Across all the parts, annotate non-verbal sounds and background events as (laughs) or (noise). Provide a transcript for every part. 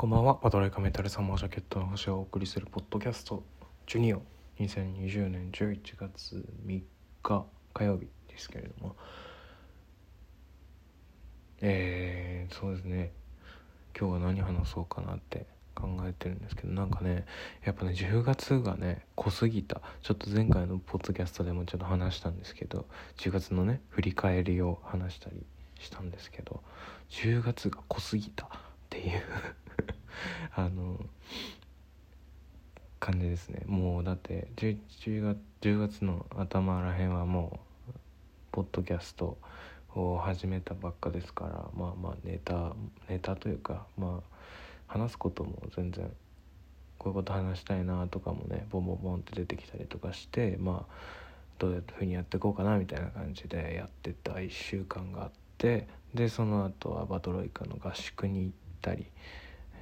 こんばんは、パトライカメタルサマージャケットの星をお送りするポッドキャスト。ジュニオ。2020年11月3日火曜日ですけれども。えー、そうですね。今日は何話そうかなって考えてるんですけどなんかねやっぱね10月がね濃すぎた。ちょっと前回のポッドキャストでもちょっと話したんですけど10月のね振り返りを話したりしたんですけど10月が濃すぎたっていう。あの感じですねもうだって 10, 10, 月10月の頭らへんはもうポッドキャストを始めたばっかですからまあまあネタネタというかまあ話すことも全然こういうこと話したいなとかもねボンボンボンって出てきたりとかしてまあどういうふうにやっていこうかなみたいな感じでやってた1週間があってでその後はバトロイカの合宿に行ったり。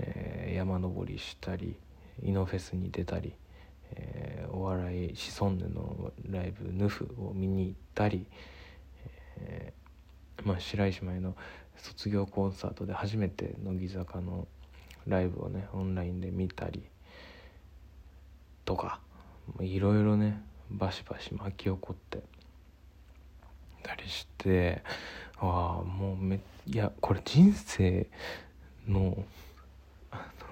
えー、山登りしたりイノフェスに出たり、えー、お笑いシソンヌのライブヌフを見に行ったり、えー、まあ、白石麻衣の卒業コンサートで初めて乃木坂のライブをねオンラインで見たりとかいろいろねバシバシ巻き起こってたりしてああもうめいやこれ人生の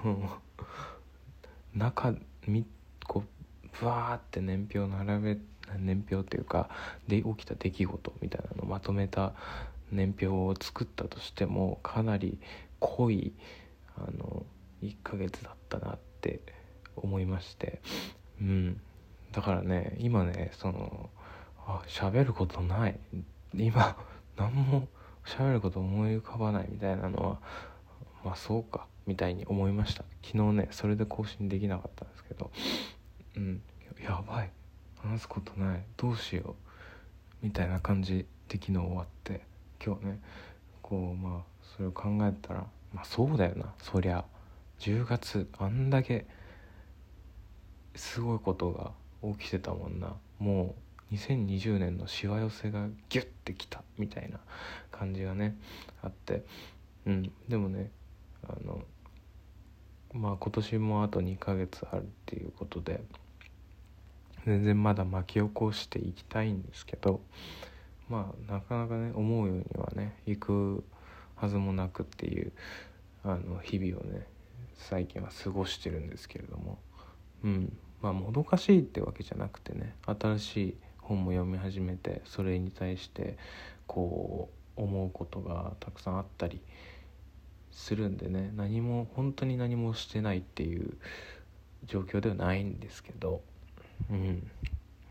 あの中みこうブワーって年表並べ年表っていうかで起きた出来事みたいなのをまとめた年表を作ったとしてもかなり濃いあの1ヶ月だったなって思いまして。うん。だからね今ねそのあ喋ることない。今何も喋ること思い浮かばないみたいなのはまあそうか。みたいに思いました。昨日ねそれで更新できなかったんですけどうん。やばい。話すことない。どうしよう。みたいな感じで昨日終わって今日ねこうまあそれを考えたらまあそうだよな。そりゃ10月あんだけすごいことが起きてたもんな。もう2020年のしわ寄せがギュッてきた。みたいな感じがねあって。うん。でもねあのまあ今年もあと2ヶ月あるっていうことで全然まだ巻き起こしていきたいんですけどまあなかなかね思うようにはね行くはずもなくっていうあの日々をね最近は過ごしてるんですけれどもうん。まあもどかしいってわけじゃなくてね新しい本も読み始めてそれに対してこう思うことがたくさんあったりするんでね何も本当に何もしてないっていう状況ではないんですけどうん。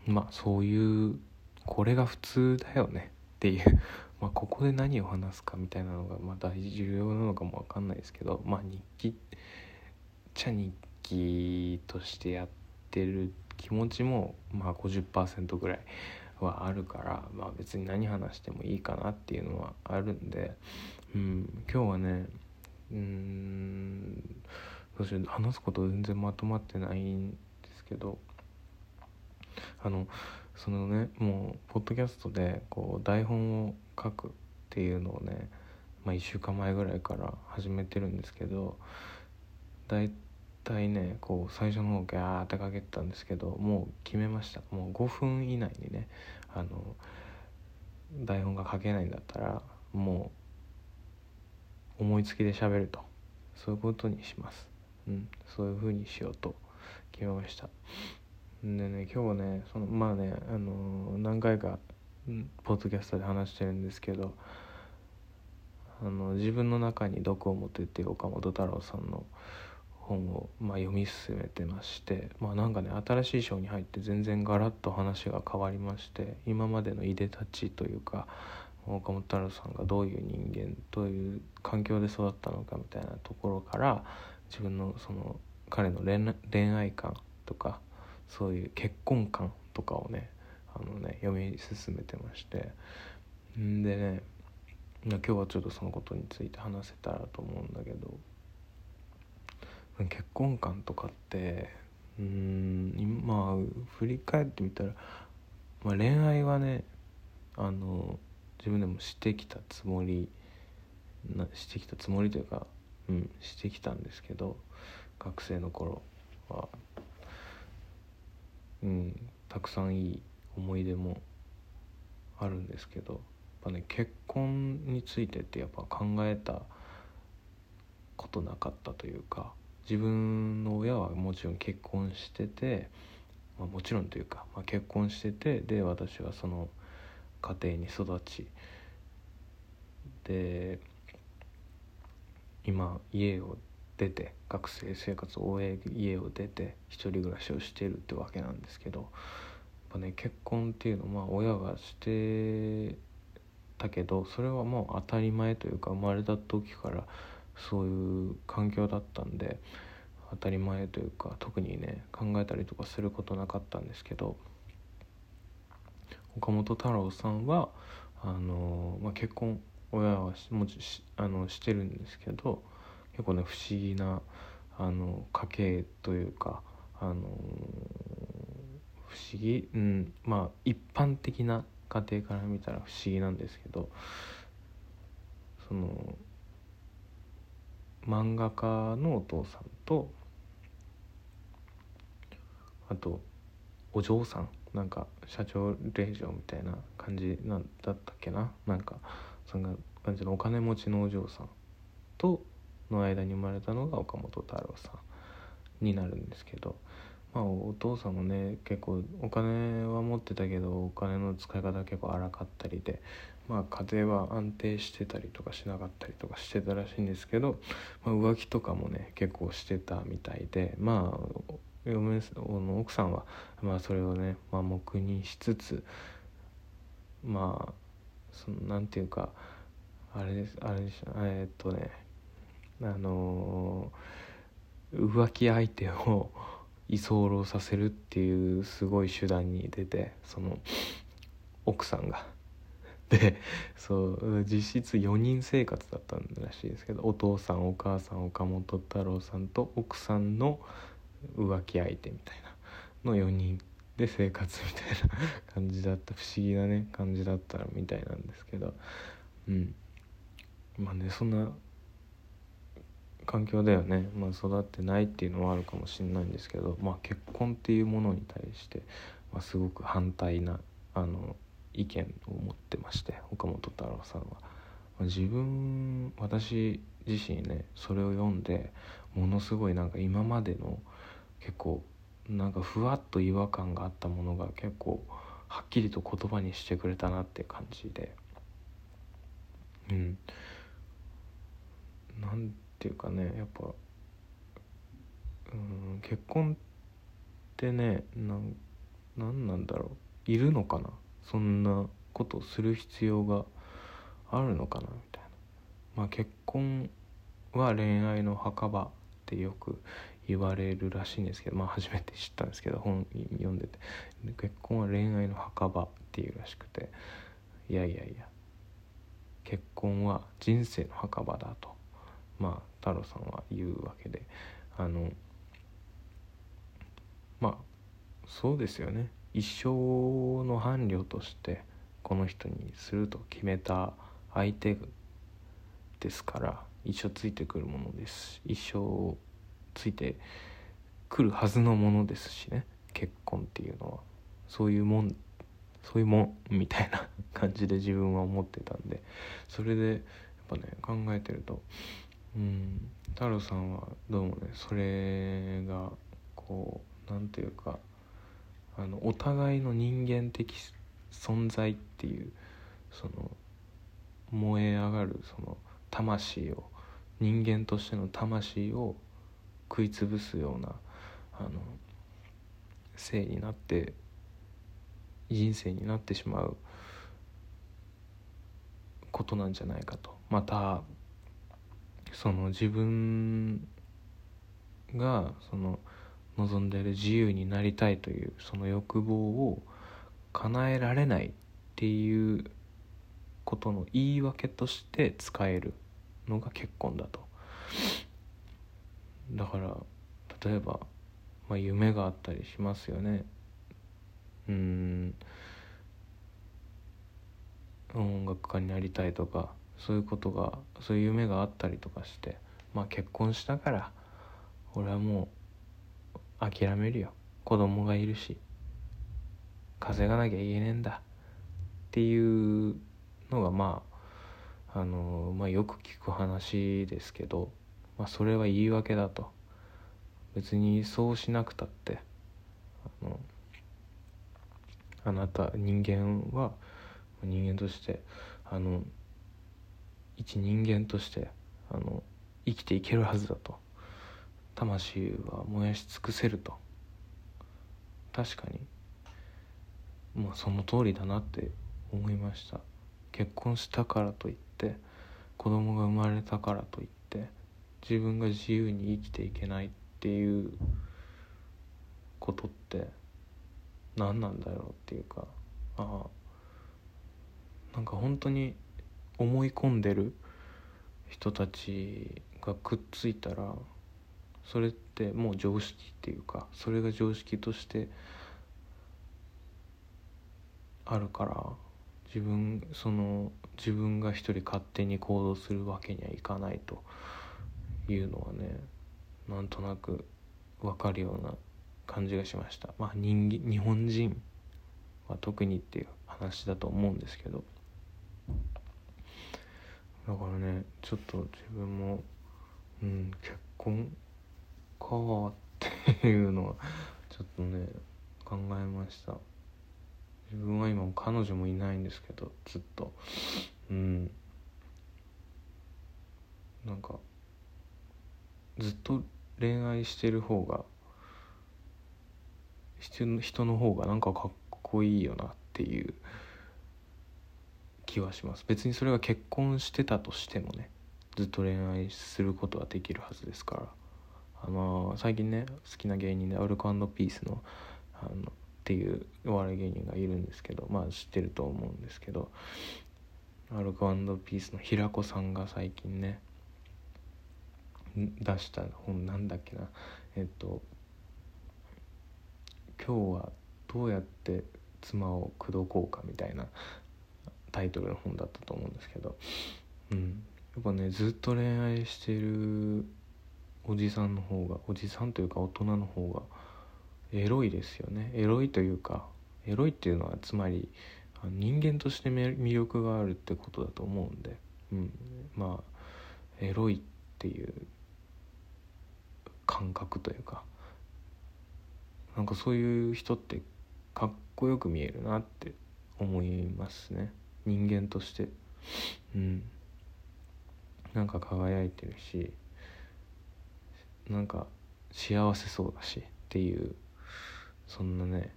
まあそういうこれが普通だよねっていう (laughs) まここで何を話すかみたいなのがまあ大重要なのかも分かんないですけどまあ日記っちゃ日記としてやってる気持ちもまあ50%ぐらいはあるからまあ別に何話してもいいかなっていうのはあるんで、うん、今日はねうん。話すこと全然まとまってないんですけどあのそのねもうポッドキャストでこう台本を書くっていうのをね、まあ、1週間前ぐらいから始めてるんですけど大体ねこう最初の方ギャーってかけてたんですけどもう決めました。もう5分以内にねあの台本が書けないんだったらもう思いつきで喋ると。そういうことにします、うん、そういう風にしようと。決めました。でね今日はねそのまあねあの何回かポッドキャストで話してるんですけどあの自分の中に毒を持ってって岡本太郎さんの本を、まあ、読み進めてましてまあなんかね新しい章に入って全然ガラッと話が変わりまして今までのいでたちというか岡本太郎さんがどういう人間どういう環境で育ったのかみたいなところから自分のその彼の恋愛観とかそういう結婚観とかをねあのね読み進めてまして。んでね今日はちょっとそのことについて話せたらと思うんだけど。結婚観とかってうん今振り返ってみたら、まあ、恋愛はねあの自分でもしてきたつもりなしてきたつもりというかうん、してきたんですけど学生の頃は、うん、たくさんいい思い出もあるんですけどやっぱね結婚についてってやっぱ考えたことなかったというか自分の親はもちろん結婚してて、まあ、もちろんというか、まあ、結婚しててで私はその家庭に育ち。で今家を出て学生生活を終え家を出て一人暮らしをしてるってわけなんですけどやっぱね結婚っていうのはまあ親がしてたけどそれはもう当たり前というか生まれた時からそういう環境だったんで当たり前というか特にね考えたりとかすることなかったんですけど岡本太郎さんはあの、まあ、結婚親はしもしあのしてるんですけど結構ね不思議なあの家系というかあの不思議うんまあ一般的な家庭から見たら不思議なんですけどその漫画家のお父さんとあとお嬢さんなんか社長令嬢みたいな感じなんだったっけな？なんかそんな感じのお金持ちのお嬢さんとの間に生まれたのが岡本太郎さんになるんですけど、まあ、お父さんもね結構お金は持ってたけどお金の使い方結構荒かったりで、まあ、家庭は安定してたりとかしなかったりとかしてたらしいんですけど、まあ、浮気とかもね結構してたみたいでまあ嫁の奥さんは、まあ、それをね、まあ、黙にしつつまあそのなんていうかあれですあれでしょえー、っとねあのー、浮気相手を居候させるっていうすごい手段に出てその奥さんが。でそう実質4人生活だったらしいですけどお父さんお母さん岡本太郎さんと奥さんの浮気相手みたいな。の4人で生活みたいな感じだった。不思議なね感じだったみたいなんですけど。うん。まあねそんな環境ではね、まあ、育ってないっていうのはあるかもしれないんですけど、まあ、結婚っていうものに対して、まあ、すごく反対なあの意見を持ってまして岡本太郎さんは。まあ、自分私自身ねそれを読んでものすごいなんか今までの結構なんかふわっと違和感があったものが結構はっきりと言葉にしてくれたなって感じで。うん。なんていうかねやっぱうん結婚ってねなんなんなんだろう。いるのかな。そんなことする必要があるのかなみたいな。まあ結婚は恋愛の墓場ってよく言われるらしいんですけどまあ初めて知ったんですけど本読んでて。結婚は恋愛の墓場っていうらしくて。いやいやいや。結婚は人生の墓場だと。まあ太郎さんは言うわけで。あのまあそうですよね。一生の伴侶としてこの人にすると決めた相手ですから一生ついてくるものです一生ついてくるはずのものですしね。結婚っていうのは。そういうもんそういうもんみたいな感じで自分は思ってたんで。それでやっぱね考えてるとうん太郎さんはどうもね？それがこう何ていうかあのお互いの人間的存在っていうその燃え上がるその魂を人間としての魂を食い潰すようなあの性になって人生になってしまうことなんじゃないかと。またその自分がその望んでいる自由になりたいというその欲望を叶えられないっていうことの言い訳として使えるのが結婚だと。だから例えば、まあ、夢があったりしますよね。うん。音楽家になりたいとかそういうことがそういう夢があったりとかしてまあ結婚したから俺はもう諦めるよ。子供がいるし稼がなきゃいけねえんだ。っていうのがまああのまあよく聞く話ですけど、まあ、それは言い訳だと。別にそうしなくたって。あのあなた人間は人間としてあの一人間としてあの生きていけるはずだと。魂は燃やし尽くせると。確かに。まあその通りだなって思いました。結婚したからといって子供が生まれたからといって自分が自由に生きていけないっていうことって何なんだろうっていうかああなんか本当に思い込んでる人たちがくっついたらそれってもう常識っていうかそれが常識としてあるから自分その自分が一人勝手に行動するわけにはいかないと。いうのはねなんとなく分かるような感じがしました。まあ人日本人は特にっていう話だと思うんですけど。だからねちょっと自分もうん結婚かっていうのはちょっとね考えました。自分は今彼女もいないんですけどずっと。うん。なんかずっと恋愛してる方が人の方がなんかかっこいいよなっていう気はします。別にそれが結婚してたとしてもねずっと恋愛することはできるはずですから。あの、最近ね好きな芸人でアルコピースのあのっていうお笑い芸人がいるんですけどまあ知ってると思うんですけどアルコピースの平子さんが最近ね出した本なんだっけな。えっと今日はどうやって妻を口説こうかみたいなタイトルの本だったと思うんですけど、うん、やっぱねずっと恋愛してるおじさんの方がおじさんというか大人の方がエロいですよね。エロいというかエロいっていうのはつまり人間として魅力があるってことだと思うんで、うん、まあエロいっていう感覚というかなんかそういう人ってかっこよく見えるなって思いますね。人間として。うん。なんか輝いてるしなんか幸せそうだしっていうそんなね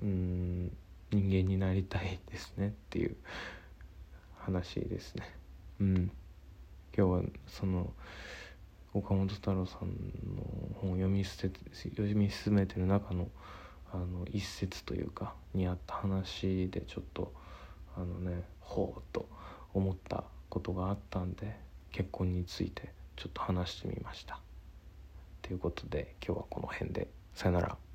うん人間になりたいですね。っていう話ですね。うん。今日はその岡本太郎さんの本を読み捨て読み進めてる中のあの一節というかにあった話でちょっとあのねほうと思ったことがあったんで結婚についてちょっと話してみました。ということで今日はこの辺でさよなら。